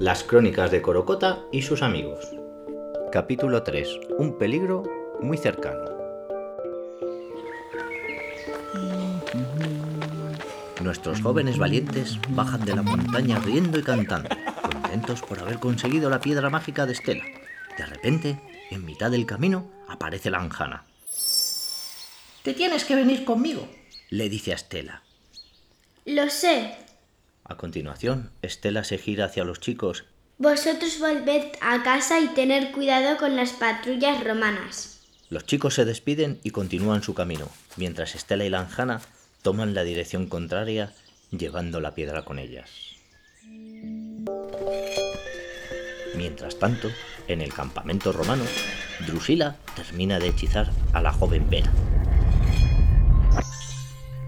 Las crónicas de Corocota y sus amigos. Capítulo 3. Un peligro muy cercano. Nuestros jóvenes valientes bajan de la montaña riendo y cantando, contentos por haber conseguido la piedra mágica de Estela. De repente, en mitad del camino, aparece la Anjana. Te tienes que venir conmigo, Le dice a Estela. Lo sé. A continuación, Estela se gira hacia los chicos. Vosotros volved a casa y tener cuidado con las patrullas romanas. Los chicos se despiden y continúan su camino, mientras Estela y la Anjana toman la dirección contraria, llevando la piedra con ellas. Mientras tanto, en el campamento romano, Drusila termina de hechizar a la joven Vera.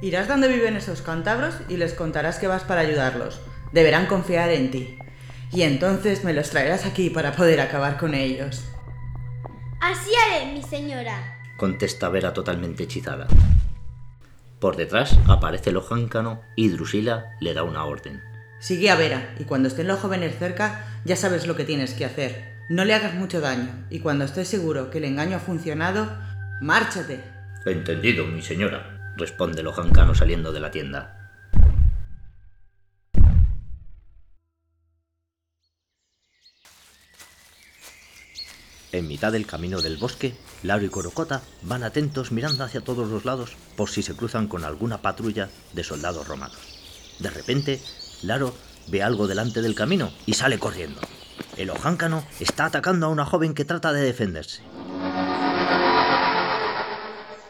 Irás donde viven esos cántabros y les contarás que vas para ayudarlos. Deberán confiar en ti. Y entonces me los traerás aquí para poder acabar con ellos. Así haré, mi señora. Contesta Vera totalmente hechizada. Por detrás aparece el ojáncano y Drusila le da una orden. Sigue a Vera y cuando estén los jóvenes cerca ya sabes lo que tienes que hacer. No le hagas mucho daño y cuando estés seguro que el engaño ha funcionado, márchate. Entendido, mi señora, responde el ojáncano saliendo de la tienda. En mitad del camino del bosque, Laro y Corocota van atentos mirando hacia todos los lados por si se cruzan con alguna patrulla de soldados romanos. De repente, Laro ve algo delante del camino y sale corriendo. El ojáncano está atacando a una joven que trata de defenderse.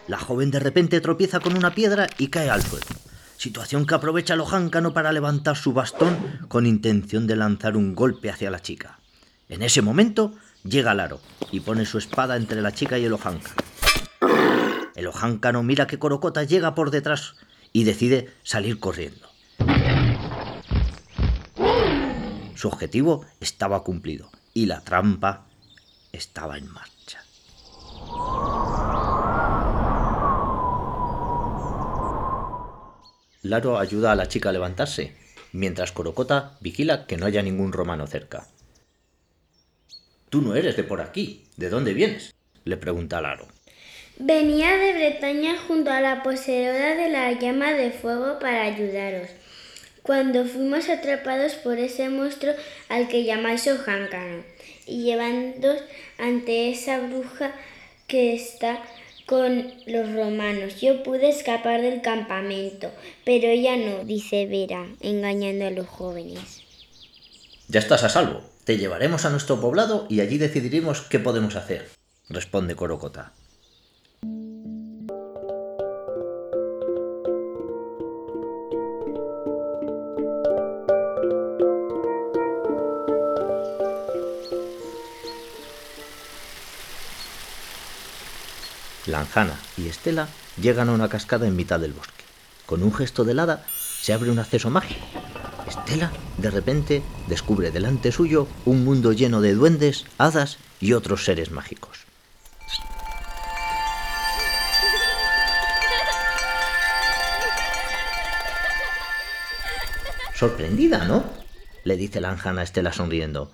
La joven de repente tropieza con una piedra y cae al suelo. Situación que aprovecha el ojáncano para levantar su bastón con intención de lanzar un golpe hacia la chica. En ese momento llega Laro y pone su espada entre la chica y el ojáncano. El ojáncano mira que Corocota llega por detrás y decide salir corriendo. Su objetivo estaba cumplido y la trampa estaba en marcha. Laro ayuda a la chica a levantarse, mientras Corocota vigila que no haya ningún romano cerca. Tú no eres de por aquí. ¿De dónde vienes? le pregunta Laro. Venía de Bretaña junto a la poseedora de la llama de fuego para ayudaros. Cuando fuimos atrapados por ese monstruo al que llamáis Ojáncano y llevándoos ante esa bruja que está con los romanos. Yo pude escapar del campamento, pero ella no, dice Vera, engañando a los jóvenes. Ya estás a salvo. Te llevaremos a nuestro poblado y allí decidiremos qué podemos hacer, responde Corocota. Lanjana y Estela llegan a una cascada en mitad del bosque. Con un gesto del hada se abre un acceso mágico. Estela, de repente, descubre delante suyo un mundo lleno de duendes, hadas y otros seres mágicos. Sorprendida, ¿no? le dice la Anjana a Estela sonriendo.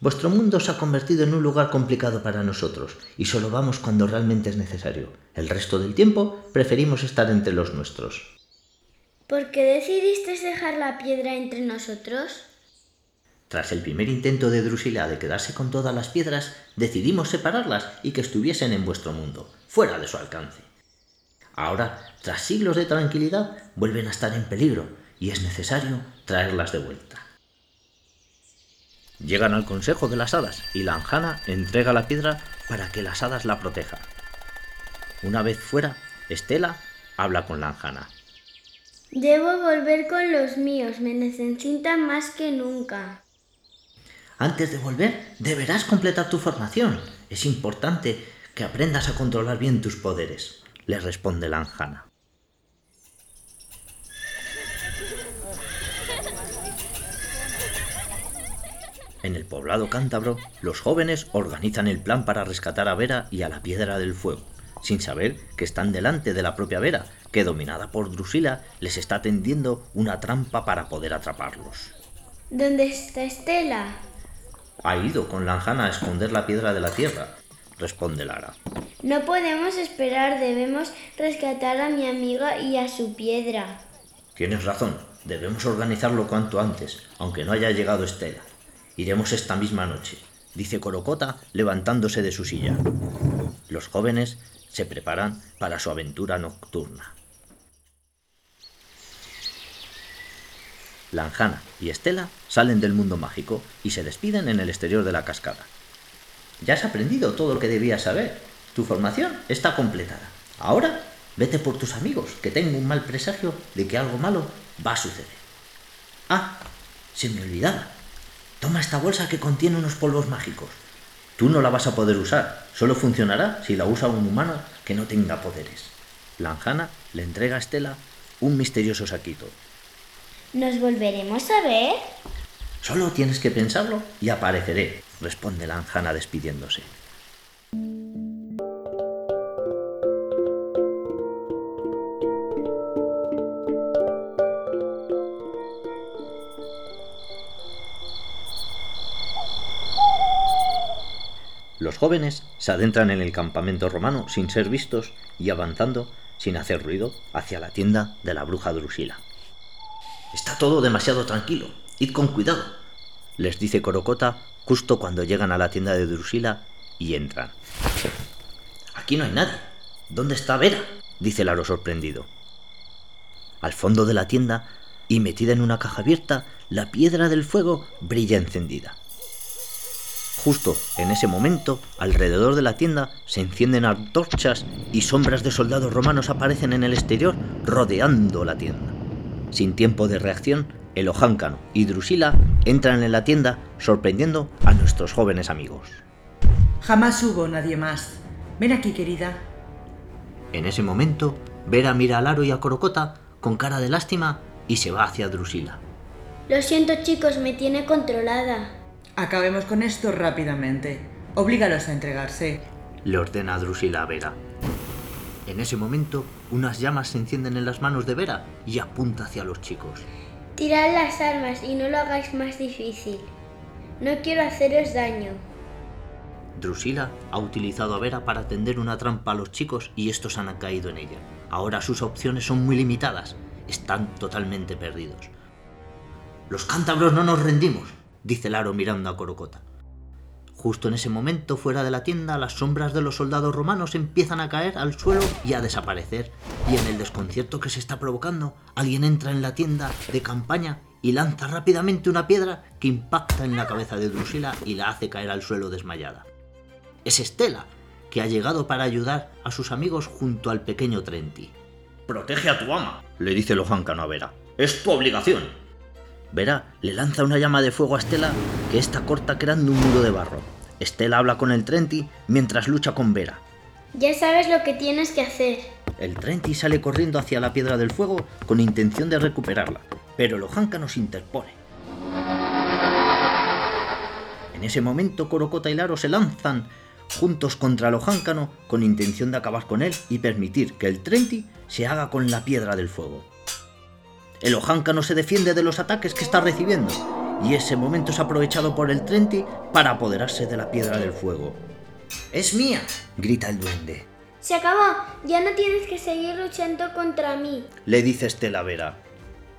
Vuestro mundo se ha convertido en un lugar complicado para nosotros y solo vamos cuando realmente es necesario. El resto del tiempo preferimos estar entre los nuestros. ¿Por qué decidiste dejar la piedra entre nosotros? Tras el primer intento de Drusila de quedarse con todas las piedras, decidimos separarlas y que estuviesen en vuestro mundo, fuera de su alcance. Ahora, tras siglos de tranquilidad, vuelven a estar en peligro y es necesario traerlas de vuelta. Llegan al consejo de las hadas y la Anjana entrega la piedra para que las hadas la protejan. Una vez fuera, Estela habla con la Anjana. Debo volver con los míos, me necesitan más que nunca. Antes de volver, deberás completar tu formación. Es importante que aprendas a controlar bien tus poderes, le responde la Anjana. En el poblado cántabro, los jóvenes organizan el plan para rescatar a Vera y a la Piedra del Fuego, sin saber que están delante de la propia Vera, que dominada por Drusila les está tendiendo una trampa para poder atraparlos. ¿Dónde está Estela? Ha ido con Lanjana a esconder la piedra de la tierra, responde Lara. No podemos esperar, debemos rescatar a mi amiga y a su piedra. Tienes razón, debemos organizarlo cuanto antes, aunque no haya llegado Estela. Iremos esta misma noche, dice Corocota levantándose de su silla. Los jóvenes se preparan para su aventura nocturna. Lanjana y Estela salen del mundo mágico y se despiden en el exterior de la cascada. Ya has aprendido todo lo que debías saber. Tu formación está completada. Ahora vete por tus amigos, que tengo un mal presagio de que algo malo va a suceder. Ah, se me olvidaba. Toma esta bolsa que contiene unos polvos mágicos. Tú no la vas a poder usar, solo funcionará si la usa un humano que no tenga poderes. Lanjana le entrega a Estela un misterioso saquito. ¿Nos volveremos a ver? Solo tienes que pensarlo y apareceré, responde Lanjana despidiéndose. Los jóvenes se adentran en el campamento romano sin ser vistos y avanzando, sin hacer ruido, hacia la tienda de la bruja Drusila. Está todo demasiado tranquilo. Id con cuidado, les dice Corocota justo cuando llegan a la tienda de Drusila y entran. Aquí no hay nadie. ¿Dónde está Vera? dice Laro sorprendido. Al fondo de la tienda y metida en una caja abierta, la piedra del fuego brilla encendida. Justo en ese momento, alrededor de la tienda se encienden antorchas y sombras de soldados romanos aparecen en el exterior rodeando la tienda. Sin tiempo de reacción, el ojáncano y Drusila entran en la tienda sorprendiendo a nuestros jóvenes amigos. Jamás hubo nadie más. Ven aquí, querida. En ese momento, Vera mira a Laro y a Corocota con cara de lástima y se va hacia Drusila. Lo siento chicos, me tiene controlada. Acabemos con esto rápidamente. Oblígalos a entregarse. Le ordena a Drusila a Vera. En ese momento, unas llamas se encienden en las manos de Vera y apunta hacia los chicos. Tirad las armas y no lo hagáis más difícil. No quiero haceros daño. Drusila ha utilizado a Vera para tender una trampa a los chicos y estos han caído en ella. Ahora sus opciones son muy limitadas. Están totalmente perdidos. Los cántabros no nos rendimos, dice Laro mirando a Corocota. Justo en ese momento, fuera de la tienda, las sombras de los soldados romanos empiezan a caer al suelo y a desaparecer. Y en el desconcierto que se está provocando, alguien entra en la tienda de campaña y lanza rápidamente una piedra que impacta en la cabeza de Drusila y la hace caer al suelo desmayada. Es Estela, que ha llegado para ayudar a sus amigos junto al pequeño Trenti. Protege a tu ama, le dice Lojancano a Vera. Es tu obligación. Vera le lanza una llama de fuego a Estela que está corta creando un muro de barro. Estela habla con el Trenti mientras lucha con Vera. Ya sabes lo que tienes que hacer. El Trenti sale corriendo hacia la piedra del fuego con intención de recuperarla, pero Lojanka nos interpone. En ese momento Corocota y Laro se lanzan juntos contra Lojáncano con intención de acabar con él y permitir que el Trenti se haga con la piedra del fuego. El Ojáncano se defiende de los ataques que está recibiendo, y ese momento es aprovechado por el Trenti para apoderarse de la piedra del fuego. ¡Es mía! grita el duende. Se acabó. Ya no tienes que seguir luchando contra mí. Le dice Estela Vera,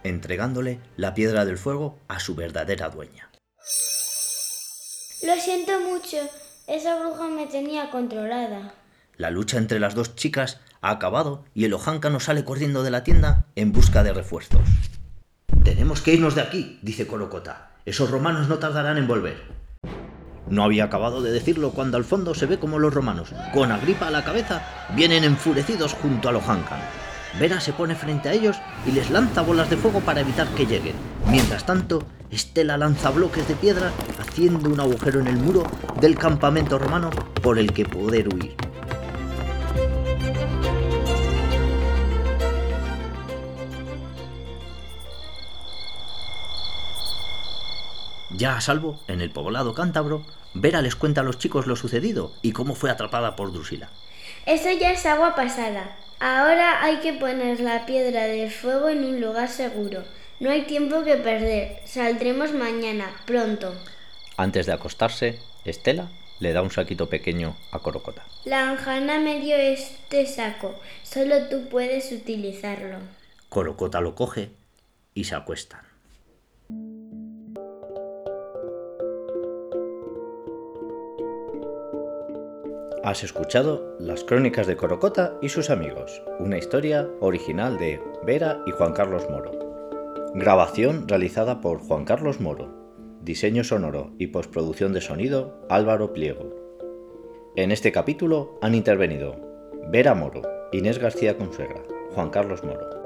entregándole la piedra del fuego a su verdadera dueña. Lo siento mucho. Esa bruja me tenía controlada. La lucha entre las dos chicas ha acabado y el ojáncano sale corriendo de la tienda en busca de refuerzos. Tenemos que irnos de aquí, dice Corocota. Esos romanos no tardarán en volver. No había acabado de decirlo cuando al fondo se ve como los romanos, con Agripa a la cabeza, vienen enfurecidos junto al ojáncano. Vera se pone frente a ellos y les lanza bolas de fuego para evitar que lleguen. Mientras tanto, Estela lanza bloques de piedra haciendo un agujero en el muro del campamento romano por el que poder huir. Ya a salvo, en el poblado cántabro, Vera les cuenta a los chicos lo sucedido y cómo fue atrapada por Drusila. Eso ya es agua pasada. Ahora hay que poner la piedra del fuego en un lugar seguro. No hay tiempo que perder. Saldremos mañana, pronto. Antes de acostarse, Estela le da un saquito pequeño a Corocota. La Anjana me dio este saco. Solo tú puedes utilizarlo. Corocota lo coge y se acuestan. Has escuchado Las Crónicas de Corocota y sus amigos, una historia original de Vera y Juan Carlos Moro. Grabación realizada por Juan Carlos Moro. Diseño sonoro y postproducción de sonido Álvaro Pliego. En este capítulo han intervenido Vera Moro, Inés García Consuegra, Juan Carlos Moro.